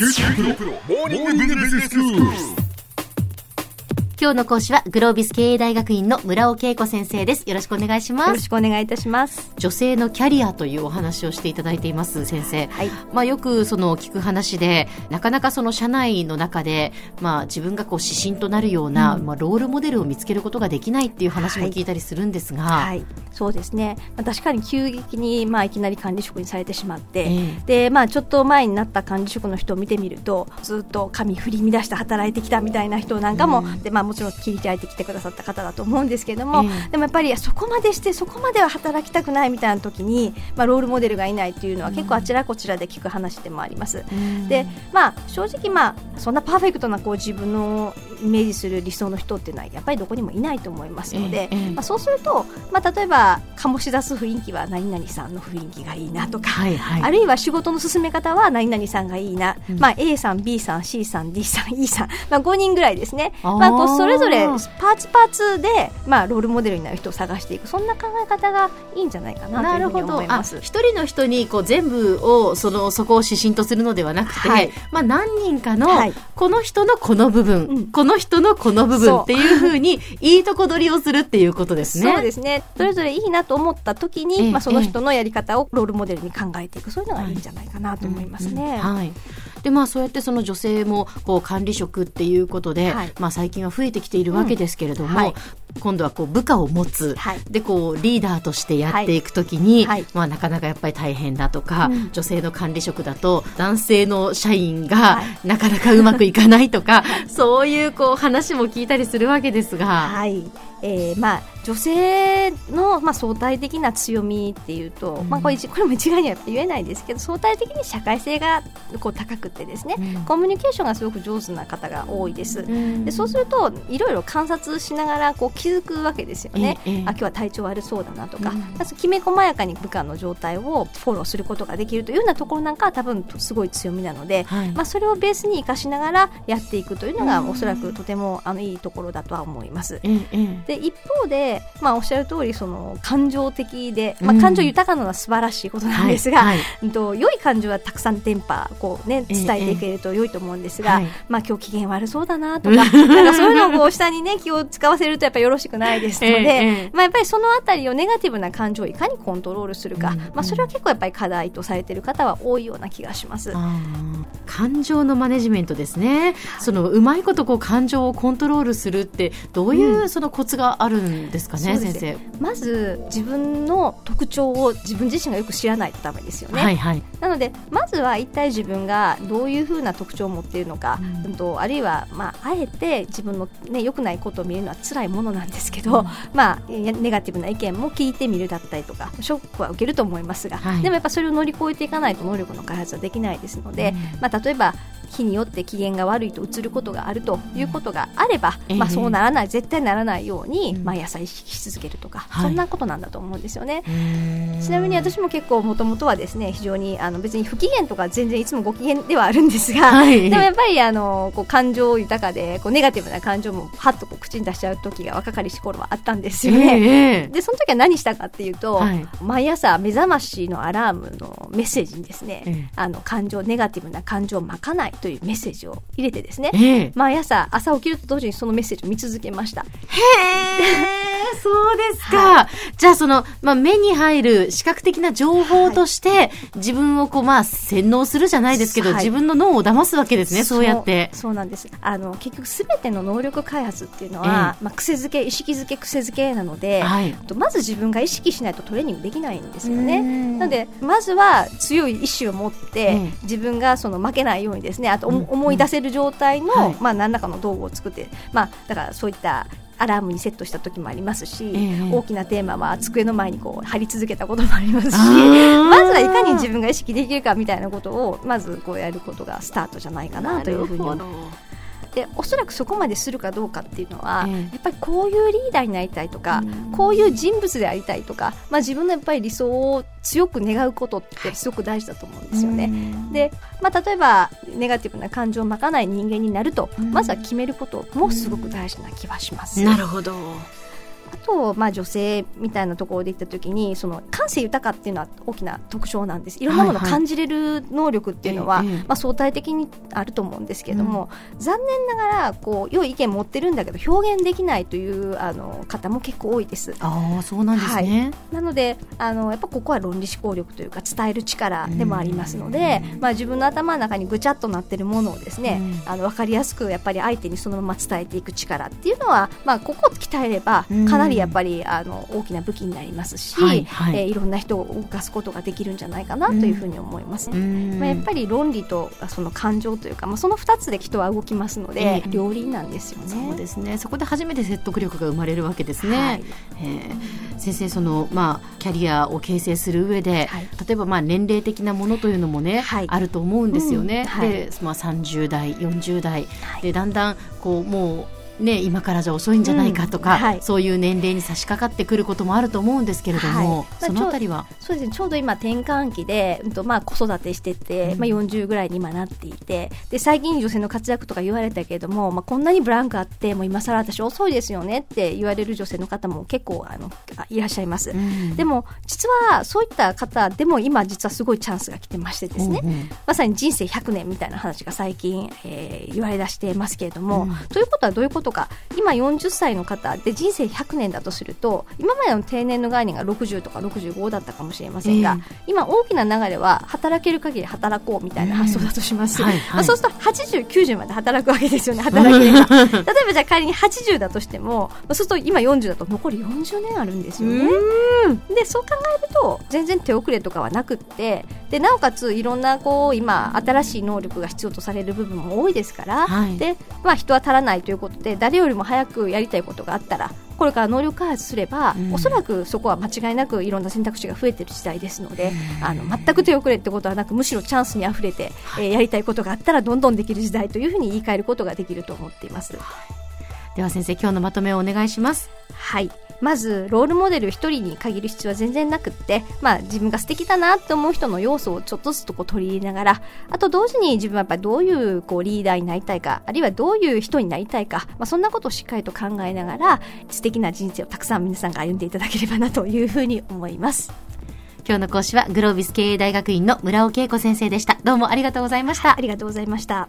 九州大学モーニングビジネススクール。今日の講師はグロービス経営大学院の村尾恵子先生です。よろしくお願いします。よろしくお願いいたします。女性のキャリアというお話をしていただいています先生、はい、まあよくその聞く話でなかなかその社内の中でまあ自分がこう指針となるような、うん、まあロールモデルを見つけることができないっていう話も聞いたりするんですが、はい、はい、そうですね、まあ、確かに急激にまあいきなり管理職にされてしまって、えー、でまあちょっと前になった管理職の人を見てみるとずっと髪振り乱して働いてきたみたいな人なんかも、うん、でまあもちろん切り開いて来てくださった方だと思うんですけども、えー、でもやっぱりそこまでしてそこまでは働きたくないみたいな時に、まあ、ロールモデルがいないというのは結構あちらこちらで聞く話でもあります。うん、でまあ、正直、まあ、そんなパーフェクトなこう自分のイメージする理想の人っていうのはやっぱりどこにもいないと思いますので、えー、まあ、そうすると、まあ、例えば醸し出す雰囲気は何々さんの雰囲気がいいなとか、はいはい、あるいは仕事の進め方は何々さんがいいな、うん、まあ、A さん B さん C さん D さん E さん、まあ、5人ぐらいですね、まあ、こうそれぞれパーツパーツで、まあ、ロールモデルになる人を探していく。そんな考え方がいいんじゃないかなというふうに思います。一人の人にこう全部をそのそこを指針とするのではなくて、はい、まあ、何人かの、この人のこの部分、うん、この人のこの部分っていうふうにいいとこ取りをするっていうことですね。そうですね。それぞれいいなと思った時に、えまあ、その人のやり方をロールモデルに考えていく。そういうのがいいんじゃないかなと思いますね。はいでまあそうやってその女性もこう管理職っていうことで、はい、まあ最近は増えてきているわけですけれども、うんはい、今度はこう部下を持つ、はい、でこうリーダーとしてやっていくときに、まあなかなかやっぱり大変だとか、うん、女性の管理職だと男性の社員がなかなかうまくいかないとか、そういうこう話も聞いたりするわけですが。はいえーまあ、女性の、まあ、相対的な強みっていうと、うん、まあ、これこれも一概には言えないですけど相対的に社会性がこう高くてですね、うん、コミュニケーションがすごく上手な方が多いです、うん、でそうするといろいろ観察しながらこう気づくわけですよね、ええ、あ今日は体調悪そうだなとか、まずきめ細やかに部下の状態をフォローすることができるというようなところなんかは多分すごい強みなので、はい、まあ、それをベースに生かしながらやっていくというのがおそらくとてもあのいいところだとは思います。えで一方で、まあ、おっしゃる通りそり感情的で、まあ、感情豊かなのは素晴らしいことなんですが、はいはい、と良い感情はたくさん電波こう、ね、伝えていけると良いと思うんですが、ええ、まあ、今日機嫌悪そうだなとか なんかそういうのをこう下に、ね、気を使わせるとやっぱよろしくないですので、え、まあ、やっぱりそのあたりをネガティブな感情をいかにコントロールするか、うん、まあ、それは結構やっぱり課題とされている方は多いような気がします。感情のマネジメントですね、そのうまいことこう感情をコントロールするってどういうそのコツがあるんですかね、うん、先生。まず自分の特徴を自分自身がよく知らないとダメですよね、はいはい、なのでまずは一体自分がどういうふうな特徴を持っているのか、うん、とあるいは、まあ、あえて自分の、ね、良くないことを見るのは辛いものなんですけど、うん、まあ、ネガティブな意見も聞いてみるだったりとかショックは受けると思いますが、はい、でもやっぱそれを乗り越えていかないと能力の開発はできないですので、うん、まあ、例えば日によって機嫌が悪いと映ることがあるということがあれば、えー、まあ、そうならない絶対ならないように毎朝意識し続けるとか、そんなことなんだと思うんですよね。ちなみに私も結構もともとはですね非常にあの別に不機嫌とか全然いつもご機嫌ではあるんですが、はい、でもやっぱりあのこう感情豊かでこうネガティブな感情もはっとこう口に出しちゃう時が若かりし頃はあったんですよね。えー、でその時は何したかっていうと、はい、毎朝目覚ましのアラームのメッセージにですね、えー、あの感情ネガティブな感情をまかないというメッセージを入れてですね、えー、毎朝朝起きると同時にそのメッセージを見続けました。へえ、そうですか。はい、じゃあその、まあ、目に入る視覚的な情報として、自分をこう、まあ、洗脳するじゃないですけど、はい、自分の脳を騙すわけですね、そうやって。そうなんです。あの、結局すべての能力開発っていうのは、えー、まあ、癖づけ、意識づけ、癖づけなので、はい、まず自分が意識しないとトレーニングできないんですよね。なので、まずは強い意志を持って、自分がその負けないようにですね、あと思い出せる状態の、まあ、何らかの道具を作って、まあ、だからそういったアラームにセットした時もありますし、えー、大きなテーマは机の前にこう貼り続けたこともありますしまずはいかに自分が意識できるかみたいなことをまずこうやることがスタートじゃないかなというふうに思います。でおそらくそこまでするかどうかっていうのは、えー、やっぱりこういうリーダーになりたいとか、うん、こういう人物でありたいとか、まあ、自分のやっぱり理想を強く願うことってすごく大事だと思うんですよね。で、まあ、例えばネガティブな感情をまかない人間になると、まずは決めることもすごく大事な気はします。なるほどあと、まあ、女性みたいなところでいった時にその感性豊かっていうのは大きな特徴なんです。いろんなものを感じれる能力っていうのは、はいはい、まあ、相対的にあると思うんですけども、うん、残念ながらこう良い意見持ってるんだけど表現できないというあの方も結構多いです。あそうなんですね、はい、なのであのやっぱここは論理思考力というか伝える力でもありますので、まあ、自分の頭の中にぐちゃっとなってるものをですね、あの分かりやすくやっぱり相手にそのまま伝えていく力っていうのは、まあ、ここを鍛えればかなりやっぱりあの大きな武器になりますし、はいはい。えー、いろんな人を動かすことができるんじゃないかなというふうに思います、ね、まあ、やっぱり論理とその感情というか、まあ、その2つで人は動きますので、えー、両輪なんですよね。そうですね。そこで初めて説得力が生まれるわけですね、はい、えー、先生その、まあ、キャリアを形成する上で、はい、例えばまあ年齢的なものというのもね、はい、あると思うんですよね、うん、で、まあ、30代40代、でだんだんこうもうね、今からじゃ遅いんじゃないかとか、うんはい、そういう年齢に差し掛かってくることもあると思うんですけれども、はい、そのあたりは？そうですねちょうど今転換期で、うんとまあ、子育てしてて、うん、まあ、40ぐらいに今なっていてで最近女性の活躍とか言われたけれども、まあ、こんなにブランクあってもう今更私遅いですよねって言われる女性の方も結構あのいらっしゃいます、うん、でも実はそういった方でも今実はすごいチャンスが来てましてですね、うんうん、まさに人生100年みたいな話が最近、えー、言われだしてますけれども、ということはどういうことか今40歳の方で人生100年だとすると今までの定年の概念が60とか65だったかもしれませんが、えー、今大きな流れは働ける限り働こうみたいな発想だとします、はいはい、まあ、そうすると80、90まで働くわけですよね 働ければ例えばじゃあ仮に80だとしてもそうすると今40だと残り40年あるんですよねでそう考えると全然手遅れとかはなくってでなおかついろんなこう今新しい能力が必要とされる部分も多いですから、はい、でまあ、人は足らないということで誰よりも早くやりたいことがあったらこれから能力開発すれば、うん、おそらくそこは間違いなくいろんな選択肢が増えている時代ですので、うん、あの全く手遅れってことはなくむしろチャンスにあふれて、はい、えー、やりたいことがあったらどんどんできる時代というふうに言い換えることができると思っています。では先生今日のまとめをお願いします。はいまずロールモデル1人に限る必要は全然なくって、まあ、自分が素敵だなって思う人の要素をちょっとずつとこう取り入れながらあと同時に自分はやっぱりどういうこうリーダーになりたいかあるいはどういう人になりたいか、まあ、そんなことをしっかりと考えながら素敵な人生をたくさん皆さんが歩んでいただければなというふうに思います。今日の講師はグロービス経営大学院の村尾恵子先生でした。どうもありがとうございました。ありがとうございました。